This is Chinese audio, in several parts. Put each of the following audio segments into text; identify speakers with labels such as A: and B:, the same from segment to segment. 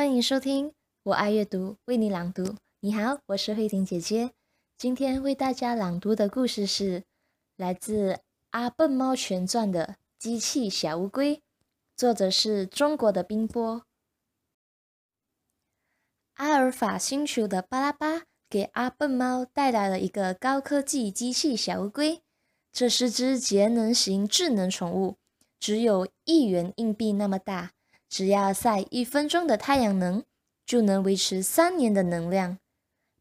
A: 欢迎收听，我爱阅读，为你朗读。你好，我是慧婷姐姐。今天为大家朗读的故事是来自《阿笨猫全传》的《机器小乌龟》，作者是中国的冰波。阿尔法星球的巴拉巴给阿笨猫带来了一个高科技机器小乌龟，这是只节能型智能宠物，只有一元硬币那么大。只要晒一分钟的太阳能，就能维持三年的能量。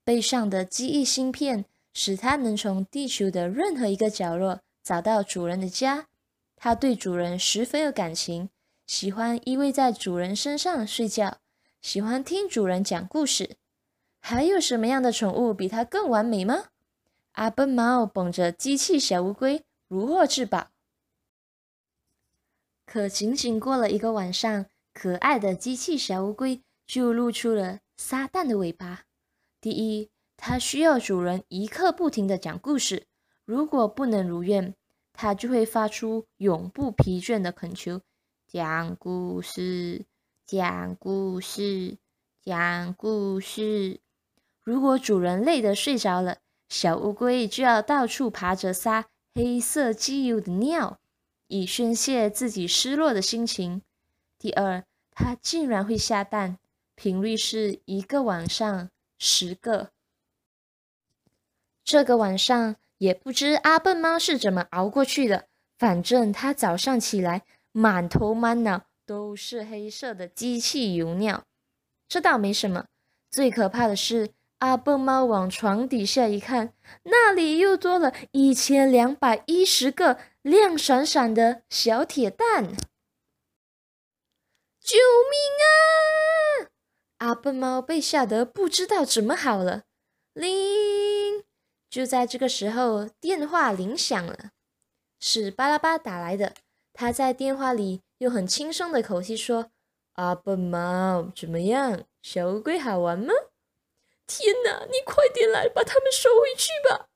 A: 背上的记忆芯片使它能从地球的任何一个角落找到主人的家。它对主人十分有感情，喜欢依偎在主人身上睡觉，喜欢听主人讲故事。还有什么样的宠物比它更完美吗？阿笨猫捧着机器小乌龟，如获至宝。可仅仅过了一个晚上。可爱的机器小乌龟就露出了撒旦的尾巴。第一，它需要主人一刻不停的讲故事，如果不能如愿，它就会发出永不疲倦的恳求：讲故事，讲故事，讲故事。如果主人累得睡着了，小乌龟就要到处爬着撒黑色机油的尿，以宣泄自己失落的心情。第二。它竟然会下蛋，频率是一个晚上十个。这个晚上也不知阿笨猫是怎么熬过去的，反正它早上起来满头满脑都是黑色的机器油尿。这倒没什么，最可怕的是阿笨猫往床底下一看，那里又多了一千两百一十个亮闪闪的小铁蛋。救命啊！阿笨猫被吓得不知道怎么好了。铃！就在这个时候，电话铃响了，是巴拉巴打来的。他在电话里用很轻松的口气说：“阿笨猫，怎么样？小乌龟好玩吗？”天哪！你快点来把它们收回去吧。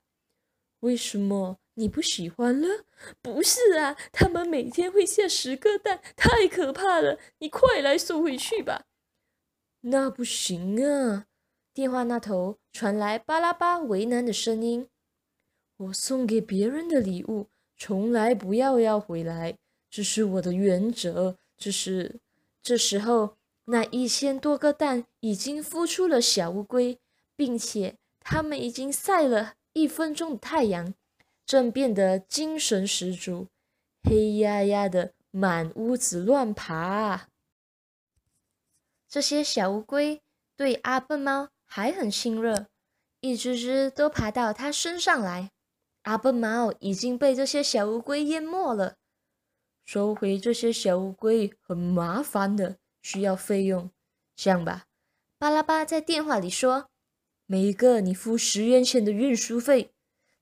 A: 为什么？你不喜欢了？不是啊，他们每天会下十个蛋，太可怕了！你快来收回去吧。那不行啊！电话那头传来巴拉巴为难的声音：“我送给别人的礼物，从来不要要回来，这是我的原则。这是……这时候，那一千多个蛋已经孵出了小乌龟，并且它们已经晒了一分钟的太阳。”正变得精神十足，黑压压的满屋子乱爬。这些小乌龟对阿笨猫还很亲热，一只只都爬到它身上来。阿笨猫已经被这些小乌龟淹没了。收回这些小乌龟很麻烦的，需要费用。这样吧，巴拉巴在电话里说：“每一个你付十元钱的运输费。”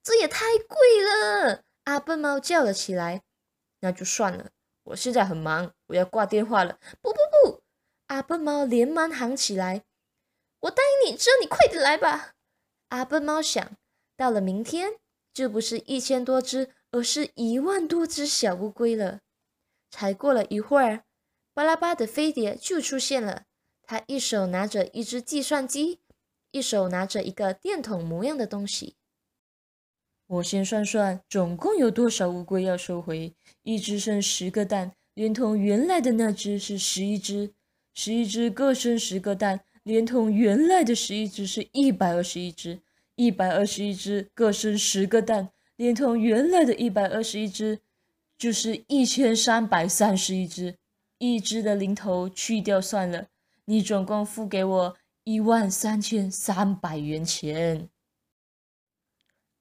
A: 这也太贵了！阿笨猫叫了起来。那就算了，我现在很忙，我要挂电话了。不不不！阿笨猫连忙喊起来：“我答应你，只要你快点来吧。”阿笨猫想到了明天，就不是一千多只，而是一万多只小乌龟了。才过了一会儿，巴拉巴的飞碟就出现了。他一手拿着一只计算机，一手拿着一个电筒模样的东西。我先算算，总共有多少乌龟要收回？一只生十个蛋，连同原来的那只是十一只，十一只各生十个蛋，连同原来的十一只是一百二十一只，一百二十一只各生十个蛋，连同原来的一百二十一只就是一千三百三十一只，一只的零头去掉算了，你总共付给我一万三千三百元钱。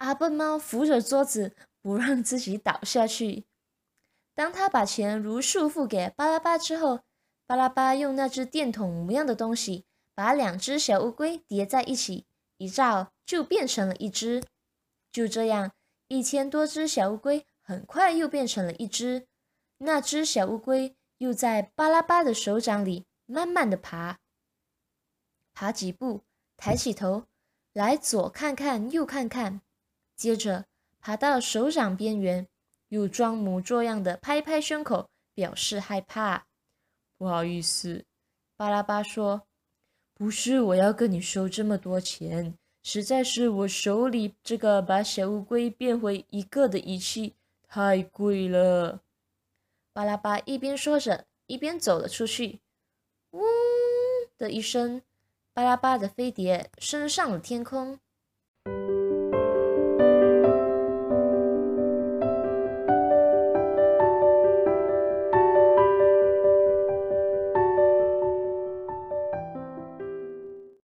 A: 阿笨猫扶着桌子，不让自己倒下去。当他把钱如数付给巴拉巴之后，巴拉巴用那只电筒模样的东西把两只小乌龟叠在一起，一照就变成了一只。就这样，一千多只小乌龟很快又变成了一只。那只小乌龟又在巴拉巴的手掌里慢慢的爬，爬几步，抬起头来，左看看，右看看。接着爬到手掌边缘，又装模作样的拍拍胸口，表示害怕。不好意思，巴拉巴说：“
B: 不是我要跟你收这么多钱，实在是我手里这个把小乌龟变回一个的仪器太贵了。
A: 巴拉巴一边说着，一边走了出去。嗡的一声，巴拉巴的飞碟升上了天空。